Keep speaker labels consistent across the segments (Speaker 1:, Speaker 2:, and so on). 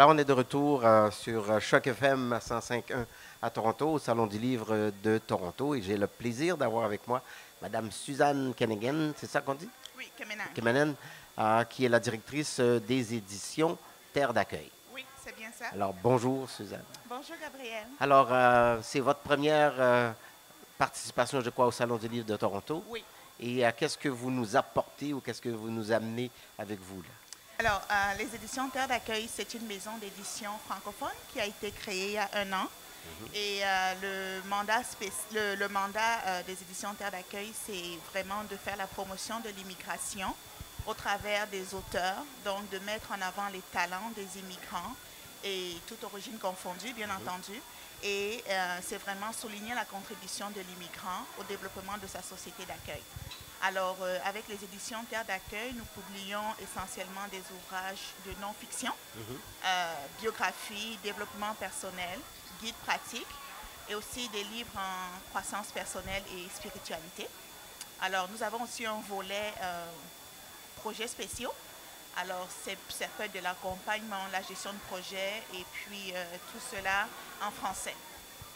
Speaker 1: Là, on est de retour euh, sur euh, Choc FM 105.1 à Toronto, au Salon du Livre de Toronto. Et j'ai le plaisir d'avoir avec moi Madame Suzanne Kennigan, c'est ça qu'on dit?
Speaker 2: Oui, Kemenan.
Speaker 1: Kemenan, euh, qui est la directrice euh, des éditions Terre d'accueil.
Speaker 2: Oui, c'est bien ça.
Speaker 1: Alors, bonjour Suzanne.
Speaker 2: Bonjour, Gabriel.
Speaker 1: Alors, euh, c'est votre première participation, je crois, au Salon du Livre de Toronto.
Speaker 2: Oui.
Speaker 1: Et qu'est-ce que vous nous apportez ou qu'est-ce que vous nous amenez avec vous? Là?
Speaker 2: Alors, euh, les éditions Terre d'accueil, c'est une maison d'édition francophone qui a été créée il y a un an. Et euh, le mandat, spéc- le, le mandat euh, des éditions Terre d'accueil, c'est vraiment de faire la promotion de l'immigration au travers des auteurs, donc de mettre en avant les talents des immigrants et toute origine confondue, bien entendu. Et euh, c'est vraiment souligner la contribution de l'immigrant au développement de sa société d'accueil. Alors, euh, avec les éditions Terre d'accueil, nous publions essentiellement des ouvrages de non-fiction, euh, biographie, développement personnel, guide pratique et aussi des livres en croissance personnelle et spiritualité. Alors, nous avons aussi un volet euh, projets spéciaux. Alors, c'est- ça peut être de l'accompagnement, la gestion de projet et puis euh, tout cela en français.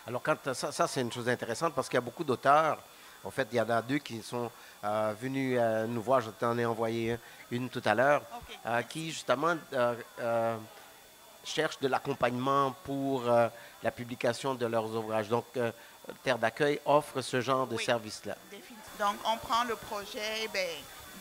Speaker 1: Alors, quand, ça, ça, c'est une chose intéressante parce qu'il y a beaucoup d'auteurs. En fait, il y en a deux qui sont euh, venus euh, nous voir. Je t'en ai envoyé un- une tout à l'heure, euh, qui justement euh, euh, cherchent de l'accompagnement pour euh, la publication de leurs ouvrages. Donc, euh, Terre d'accueil offre ce genre de
Speaker 2: Oui.
Speaker 1: service-là.
Speaker 2: Donc, on prend le projet ben,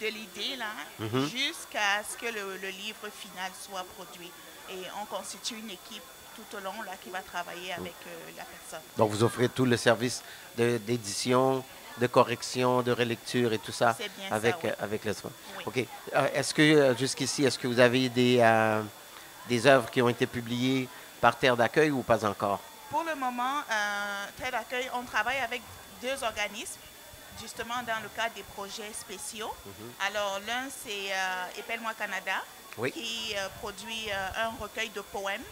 Speaker 2: de l'idée là
Speaker 1: Mhm.
Speaker 2: jusqu'à ce que le, le livre final soit produit. Et on constitue une équipe tout au long là, qui va travailler avec euh, la personne.
Speaker 1: Donc, vous offrez tout le service de- d'édition, de, correction, de relecture et tout ça avec,
Speaker 2: oui.
Speaker 1: euh, avec le soin.
Speaker 2: Oui.
Speaker 1: OK. Euh, est-ce que, jusqu'ici, est-ce que vous avez des, euh, des œuvres qui ont été publiées par Terre d'accueil ou pas encore?
Speaker 2: Pour le moment, euh, Terre d'accueil, on travaille avec deux organismes, justement dans le cadre des projets spéciaux. Alors, l'un, c'est euh, Épelle-moi Canada,
Speaker 1: Oui.
Speaker 2: qui euh, produit euh, un recueil de poèmes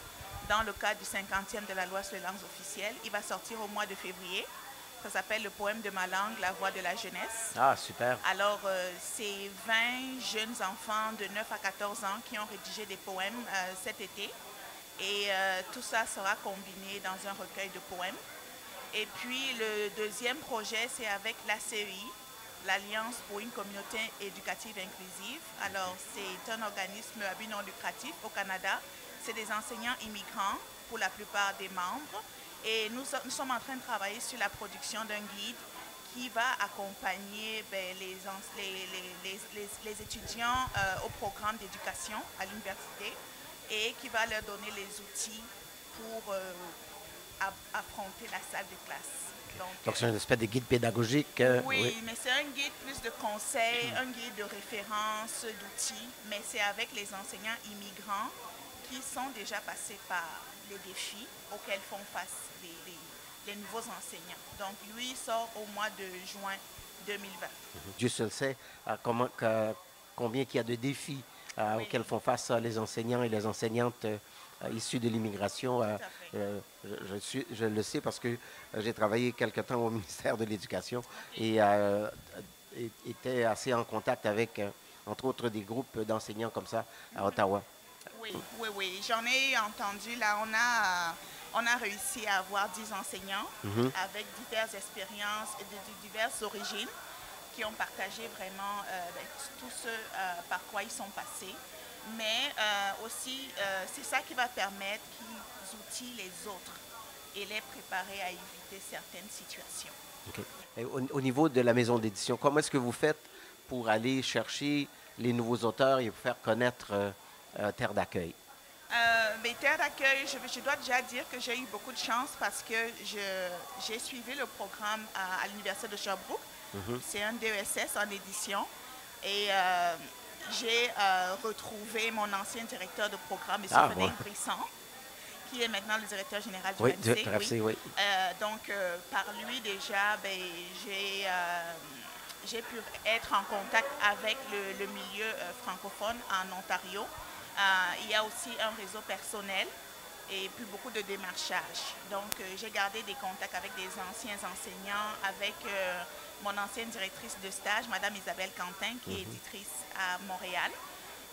Speaker 2: dans le cadre du 50e de la loi sur les langues officielles. Il va sortir au mois de février. Ça s'appelle le poème de ma langue, la voix de la jeunesse.
Speaker 1: Ah, super.
Speaker 2: Alors, euh, c'est 20 jeunes enfants de 9 à 14 ans qui ont rédigé des poèmes euh, cet été. Et euh, tout ça sera combiné dans un recueil de poèmes. Et puis, le deuxième projet, c'est avec l'ACEI, l'Alliance pour une communauté éducative inclusive. Alors, c'est un organisme à but non lucratif au Canada. C'est des enseignants immigrants pour la plupart des membres. Et nous, so- nous sommes en train de travailler sur la production d'un guide qui va accompagner ben, les, étudiants euh, au programme d'éducation à l'université et qui va leur donner les outils pour euh, affronter la salle de classe. Donc,
Speaker 1: c'est une espèce de guide pédagogique. euh,
Speaker 2: oui, mais c'est un guide plus de conseils, un guide de référence, d'outils, mais c'est avec les enseignants immigrants qui sont déjà passés par les défis auxquels font face les, les- les nouveaux enseignants. Donc, lui sort au mois de juin 2020.
Speaker 1: Dieu seul sait euh, comment, que- combien il y a de défis euh,
Speaker 2: Oui.
Speaker 1: auxquels font face euh, les enseignants et les enseignantes euh, euh, issus de l'immigration. euh, euh, je, je suis- je le sais parce que euh, j'ai travaillé quelque temps au ministère de l'Éducation et euh, était assez en contact avec, euh, entre autres, des groupes d'enseignants comme ça à Ottawa.
Speaker 2: Oui, oui, oui. J'en ai entendu. Là, on a, euh, on a réussi à avoir 10 enseignants
Speaker 1: Mhm.
Speaker 2: avec diverses expériences et de, de diverses origines qui ont partagé vraiment euh, ben, tout ce euh, par quoi ils sont passés. Mais euh, aussi, euh, c'est ça qui va permettre qu'ils outillent les autres et les préparer à éviter certaines situations.
Speaker 1: Et au, au niveau de la maison d'édition, comment est-ce que vous faites pour aller chercher les nouveaux auteurs et faire connaître euh, Terre d'accueil?
Speaker 2: Euh, mes terres d'accueil, je, je dois déjà dire que j'ai eu beaucoup de chance parce que j'ai suivi le programme à, à l'Université de Sherbrooke. C'est un DESS en édition. Et j'ai euh, retrouvé mon ancien directeur de programme, M.
Speaker 1: Ah, ouais.
Speaker 2: Brisson, qui est maintenant le directeur général du
Speaker 1: Oui.
Speaker 2: Euh, donc, euh, par lui, déjà, ben, j'ai j'ai pu être en contact avec le, le milieu euh, francophone en Ontario. Euh, il y a aussi un réseau personnel et puis beaucoup de démarchage. Donc, euh, j'ai gardé des contacts avec des anciens enseignants, avec euh, mon ancienne directrice de stage, Madame Isabelle Quentin, qui est éditrice à Montréal.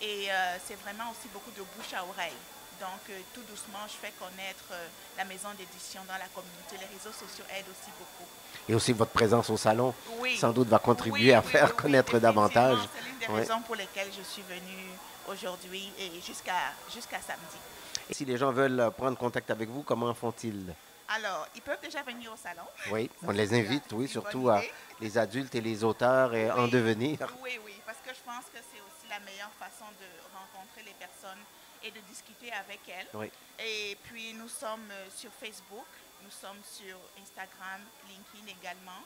Speaker 2: Et euh, c'est vraiment aussi beaucoup de bouche à oreille. Donc, tout doucement, je fais connaître la maison d'édition dans la communauté. Les réseaux sociaux aident aussi beaucoup.
Speaker 1: Et aussi votre présence au salon,
Speaker 2: Oui.
Speaker 1: sans doute, va contribuer
Speaker 2: Oui,
Speaker 1: à
Speaker 2: oui,
Speaker 1: faire connaître davantage.
Speaker 2: C'est l'une des raisons pour lesquelles je suis venue aujourd'hui et jusqu'à jusqu'à samedi.
Speaker 1: Et si les gens veulent prendre contact avec vous, comment font-ils?
Speaker 2: Alors, ils peuvent déjà venir au salon.
Speaker 1: Oui, on les invite, oui, surtout à les adultes et les auteurs et en devenir.
Speaker 2: Oui, oui, parce que je pense que c'est aussi la meilleure façon de rencontrer les personnes et de discuter avec elles.
Speaker 1: Oui.
Speaker 2: Et puis, nous sommes euh, sur Facebook, nous sommes sur Instagram, LinkedIn également,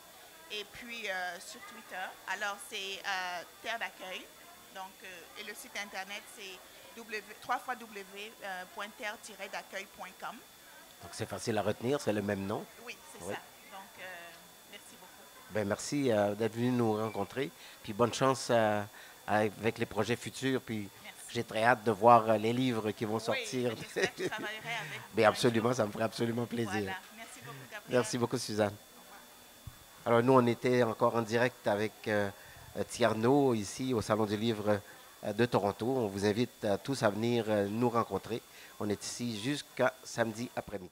Speaker 2: et puis euh, sur Twitter. Alors, c'est euh, Terre d'accueil. Donc, euh, et le site internet, c'est www.terre-d'accueil.com.
Speaker 1: Donc c'est facile à retenir, c'est le même nom.
Speaker 2: Oui, c'est
Speaker 1: Oui.
Speaker 2: ça. Donc, euh, merci beaucoup.
Speaker 1: Ben, merci euh, d'être venu nous rencontrer. Puis bonne chance euh, avec les projets futurs. Puis j'ai très hâte de voir euh, les livres qui vont sortir.
Speaker 2: Oui, que je travaillerai avec un
Speaker 1: absolument, ça me ferait absolument plaisir.
Speaker 2: Voilà. Merci beaucoup, Gabriel.
Speaker 1: Merci beaucoup, Suzanne. Alors, nous, on était encore en direct avec euh, euh, Tierno, ici, au Salon du Livre euh, de Toronto. On vous invite euh, tous à venir euh, nous rencontrer. On est ici jusqu'à samedi après-midi.